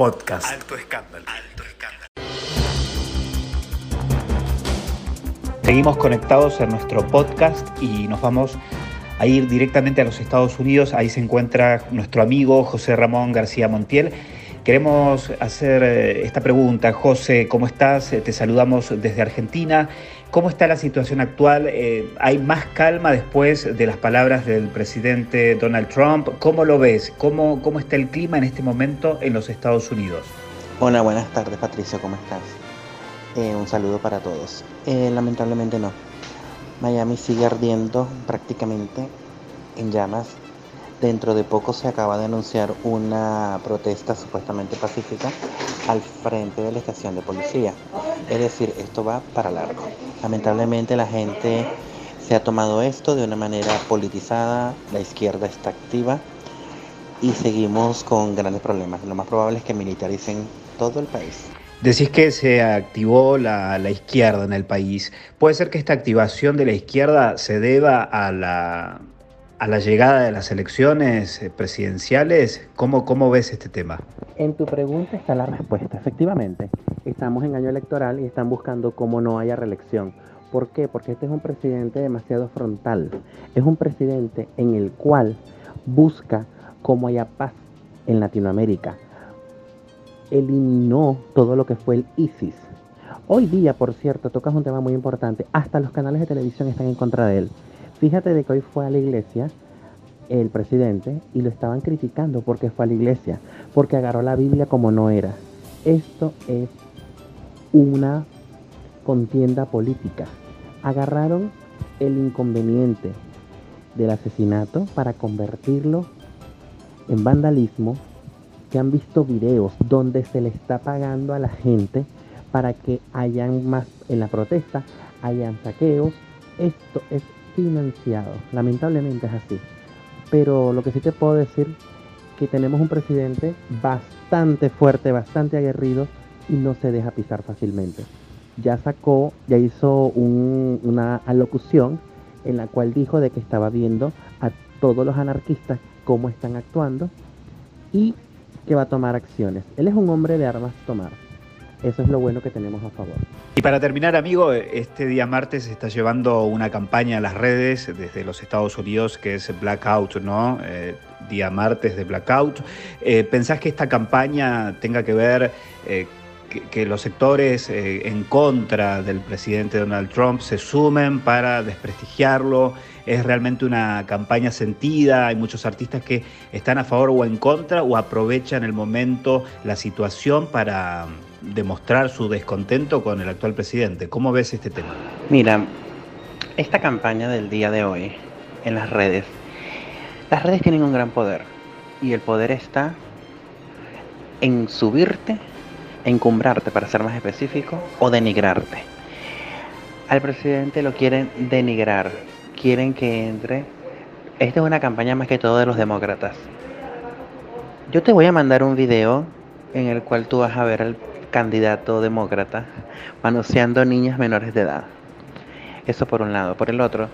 Podcast. Alto escándalo. Alto escándalo. Seguimos conectados en nuestro podcast y nos vamos a ir directamente a los Estados Unidos. Ahí se encuentra nuestro amigo José Ramón García Montiel. Queremos hacer eh, esta pregunta. José, ¿cómo estás? Eh, te saludamos desde Argentina. ¿Cómo está la situación actual? Eh, ¿Hay más calma después de las palabras del presidente Donald Trump? ¿Cómo lo ves? ¿Cómo, cómo está el clima en este momento en los Estados Unidos? Hola, buenas tardes Patricio, ¿cómo estás? Un saludo para todos. Lamentablemente no. Miami sigue ardiendo prácticamente en llamas. Dentro de poco se acaba de anunciar una protesta supuestamente pacífica al frente de la estación de policía. Es decir, esto va para largo. Lamentablemente la gente se ha tomado esto de una manera politizada, la izquierda está activa y seguimos con grandes problemas. Lo más probable es que militaricen todo el país. Decís que se activó la, la, izquierda en el país. ¿Puede ser que esta activación de la izquierda se deba a la, a la llegada de las elecciones eh, presidenciales? ¿Cómo, ¿Cómo ves este tema? En tu pregunta está la respuesta. Efectivamente, estamos en año electoral y están buscando cómo no haya reelección. ¿Por qué? Porque este es un presidente demasiado frontal. Es un presidente en el cual busca cómo haya paz en Latinoamérica eliminó todo lo que fue el ISIS. Hoy día, por cierto, tocas un tema muy importante. Hasta los canales de televisión están en contra de él. Fíjate de que hoy fue a la iglesia el presidente y lo estaban criticando porque fue a la iglesia, porque agarró la Biblia como no era. Esto es una contienda política. Agarraron el inconveniente del asesinato para convertirlo en vandalismo que han visto videos donde se le está pagando a la gente para que hayan más en la protesta, hayan saqueos. Esto es financiado, lamentablemente es así. Pero lo que sí te puedo decir que tenemos un presidente bastante fuerte, bastante aguerrido y no se deja pisar fácilmente. Ya sacó, ya hizo un, una alocución en la cual dijo de que estaba viendo a todos los anarquistas cómo están actuando y que va a tomar acciones. Él es un hombre de armas tomar. Eso es lo bueno que tenemos a favor. Y para terminar, amigo, este día martes se está llevando una campaña a las redes desde los Estados Unidos que es Blackout, ¿no? Eh, día martes de Blackout. Eh, ¿Pensás que esta campaña tenga que ver eh, que, los sectores eh, en contra del presidente Donald Trump se sumen para desprestigiarlo? es realmente una campaña sentida, hay muchos artistas que están a favor o en contra o aprovechan el momento, la situación para demostrar su descontento con el actual presidente. ¿Cómo ves este tema? Mira, esta campaña del día de hoy en las redes, las redes tienen un gran poder y el poder está en subirte, encumbrarte para ser más específico o denigrarte. Al presidente lo quieren denigrar, quieren que entre. Esta es una campaña más que todo de los demócratas. Yo te voy a mandar un video en el cual tú vas a ver al candidato demócrata manoseando niñas menores de edad. Eso por un lado. Por el otro,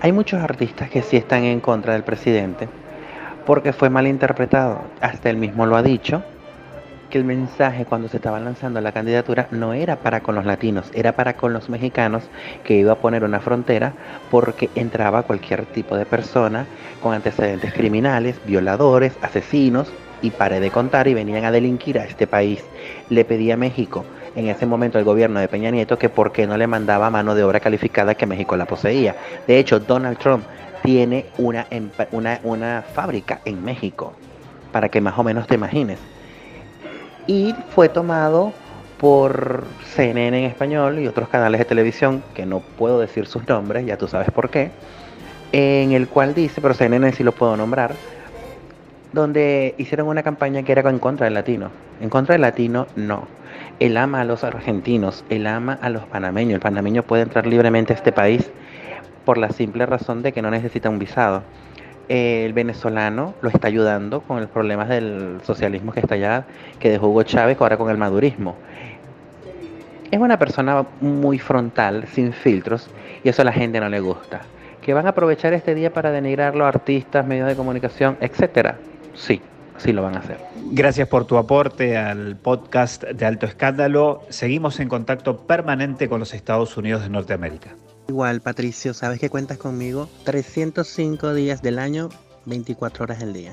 hay muchos artistas que sí están en contra del presidente porque fue mal interpretado. Hasta él mismo lo ha dicho que el mensaje cuando se estaba lanzando la candidatura no era para con los latinos, era para con los mexicanos que iba a poner una frontera porque entraba cualquier tipo de persona con antecedentes criminales, violadores, asesinos y pare de contar y venían a delinquir a este país. Le pedía a México en ese momento el gobierno de Peña Nieto que por qué no le mandaba mano de obra calificada que México la poseía. De hecho, Donald Trump tiene una, una, una fábrica en México, para que más o menos te imagines y fue tomado por CNN en español y otros canales de televisión, que no puedo decir sus nombres, ya tú sabes por qué, en el cual dice, pero CNN sí lo puedo nombrar, donde hicieron una campaña que era en contra del latino. En contra del latino, no. Él ama a los argentinos, él ama a los panameños. El panameño puede entrar libremente a este país por la simple razón de que no necesita un visado el venezolano lo está ayudando con los problemas del socialismo que está allá, que dejó Hugo Chávez, ahora con el madurismo. Es una persona muy frontal, sin filtros, y eso a la gente no le gusta. Que van a aprovechar este día para denigrar los artistas, medios de comunicación, etcétera. Sí, sí lo van a hacer. Gracias por tu aporte al podcast de Alto Escándalo. Seguimos en contacto permanente con los Estados Unidos de Norteamérica. Igual, Patricio, sabes que cuentas conmigo 305 días del año, 24 horas del día.